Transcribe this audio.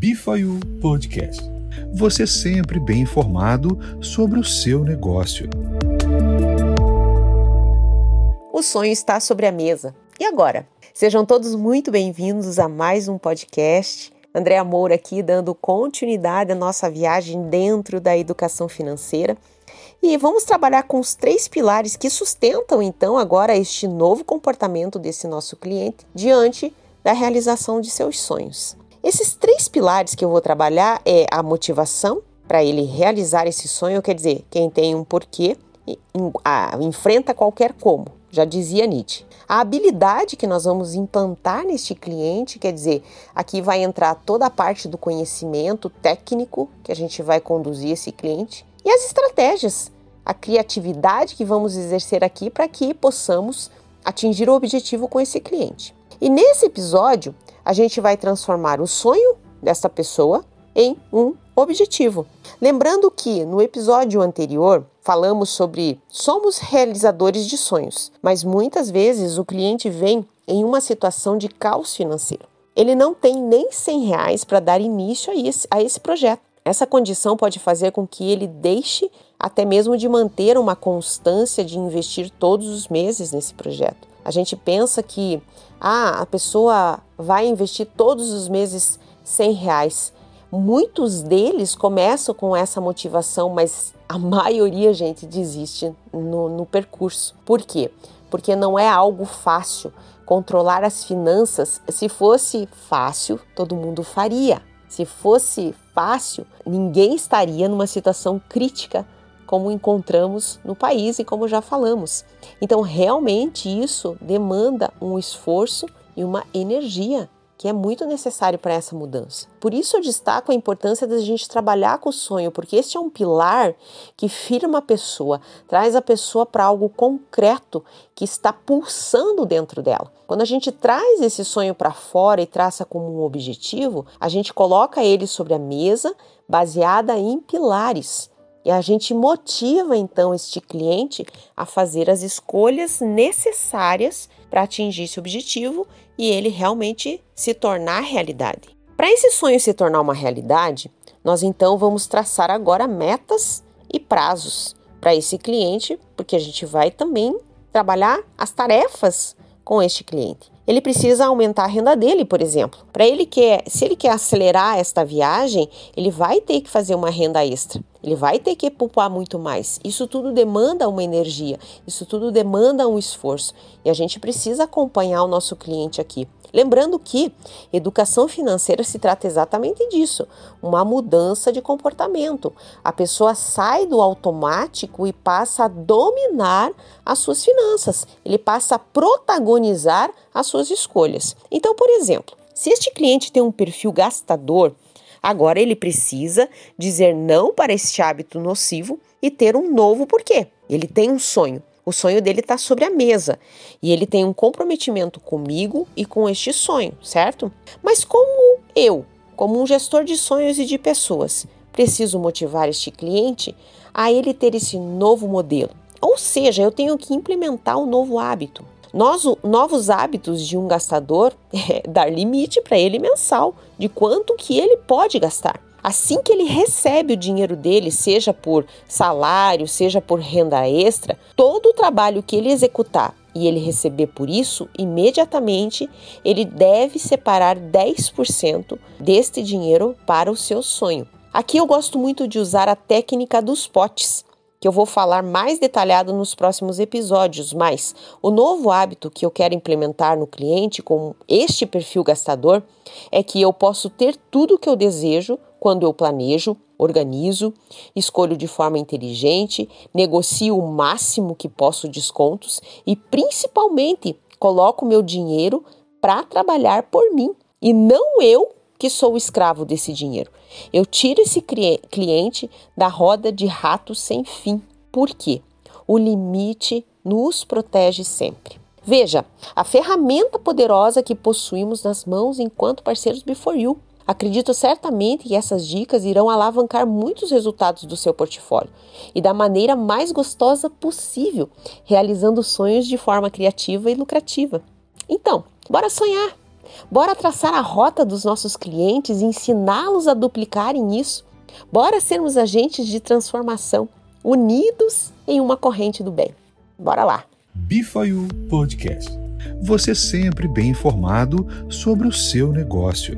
Bifayu Podcast. Você sempre bem informado sobre o seu negócio. O sonho está sobre a mesa. E agora? Sejam todos muito bem-vindos a mais um podcast. André Moura aqui dando continuidade à nossa viagem dentro da educação financeira. E vamos trabalhar com os três pilares que sustentam então agora este novo comportamento desse nosso cliente diante da realização de seus sonhos. Esses três pilares que eu vou trabalhar é a motivação para ele realizar esse sonho, quer dizer, quem tem um porquê enfrenta qualquer como, já dizia Nietzsche. A habilidade que nós vamos implantar neste cliente, quer dizer, aqui vai entrar toda a parte do conhecimento técnico que a gente vai conduzir esse cliente e as estratégias, a criatividade que vamos exercer aqui para que possamos atingir o objetivo com esse cliente. E nesse episódio, a gente vai transformar o sonho dessa pessoa em um objetivo. Lembrando que no episódio anterior falamos sobre somos realizadores de sonhos, mas muitas vezes o cliente vem em uma situação de caos financeiro. Ele não tem nem 100 reais para dar início a esse, a esse projeto. Essa condição pode fazer com que ele deixe até mesmo de manter uma constância de investir todos os meses nesse projeto. A gente pensa que ah, a pessoa vai investir todos os meses 100 reais. Muitos deles começam com essa motivação, mas a maioria, gente, desiste no, no percurso. Por quê? Porque não é algo fácil. Controlar as finanças, se fosse fácil, todo mundo faria. Se fosse fácil, ninguém estaria numa situação crítica como encontramos no país e como já falamos. Então, realmente isso demanda um esforço e uma energia que é muito necessário para essa mudança. Por isso eu destaco a importância da gente trabalhar com o sonho, porque este é um pilar que firma a pessoa, traz a pessoa para algo concreto que está pulsando dentro dela. Quando a gente traz esse sonho para fora e traça como um objetivo, a gente coloca ele sobre a mesa baseada em pilares. E a gente motiva então este cliente a fazer as escolhas necessárias para atingir esse objetivo e ele realmente se tornar realidade. Para esse sonho se tornar uma realidade, nós então vamos traçar agora metas e prazos para esse cliente, porque a gente vai também trabalhar as tarefas com este cliente. Ele precisa aumentar a renda dele, por exemplo. Para ele quer, se ele quer acelerar esta viagem, ele vai ter que fazer uma renda extra. Ele vai ter que poupar muito mais. Isso tudo demanda uma energia, isso tudo demanda um esforço. E a gente precisa acompanhar o nosso cliente aqui. Lembrando que educação financeira se trata exatamente disso, uma mudança de comportamento. A pessoa sai do automático e passa a dominar as suas finanças, ele passa a protagonizar as suas escolhas. Então, por exemplo, se este cliente tem um perfil gastador, agora ele precisa dizer não para este hábito nocivo e ter um novo porquê. Ele tem um sonho. O sonho dele está sobre a mesa e ele tem um comprometimento comigo e com este sonho, certo? Mas como eu, como um gestor de sonhos e de pessoas, preciso motivar este cliente a ele ter esse novo modelo? Ou seja, eu tenho que implementar um novo hábito. Novos hábitos de um gastador é dar limite para ele mensal de quanto que ele pode gastar. Assim que ele recebe o dinheiro dele, seja por salário, seja por renda extra, todo o trabalho que ele executar e ele receber por isso, imediatamente ele deve separar 10% deste dinheiro para o seu sonho. Aqui eu gosto muito de usar a técnica dos potes que eu vou falar mais detalhado nos próximos episódios, mas o novo hábito que eu quero implementar no cliente com este perfil gastador é que eu posso ter tudo o que eu desejo quando eu planejo, organizo, escolho de forma inteligente, negocio o máximo que posso descontos e principalmente coloco meu dinheiro para trabalhar por mim e não eu que sou escravo desse dinheiro. Eu tiro esse cliente da roda de ratos sem fim. Por quê? O limite nos protege sempre. Veja, a ferramenta poderosa que possuímos nas mãos enquanto parceiros Before You. Acredito certamente que essas dicas irão alavancar muitos resultados do seu portfólio e da maneira mais gostosa possível, realizando sonhos de forma criativa e lucrativa. Então, bora sonhar! Bora traçar a rota dos nossos clientes e ensiná-los a duplicarem isso. Bora sermos agentes de transformação, unidos em uma corrente do bem. Bora lá! Bifayu Podcast. Você sempre bem informado sobre o seu negócio.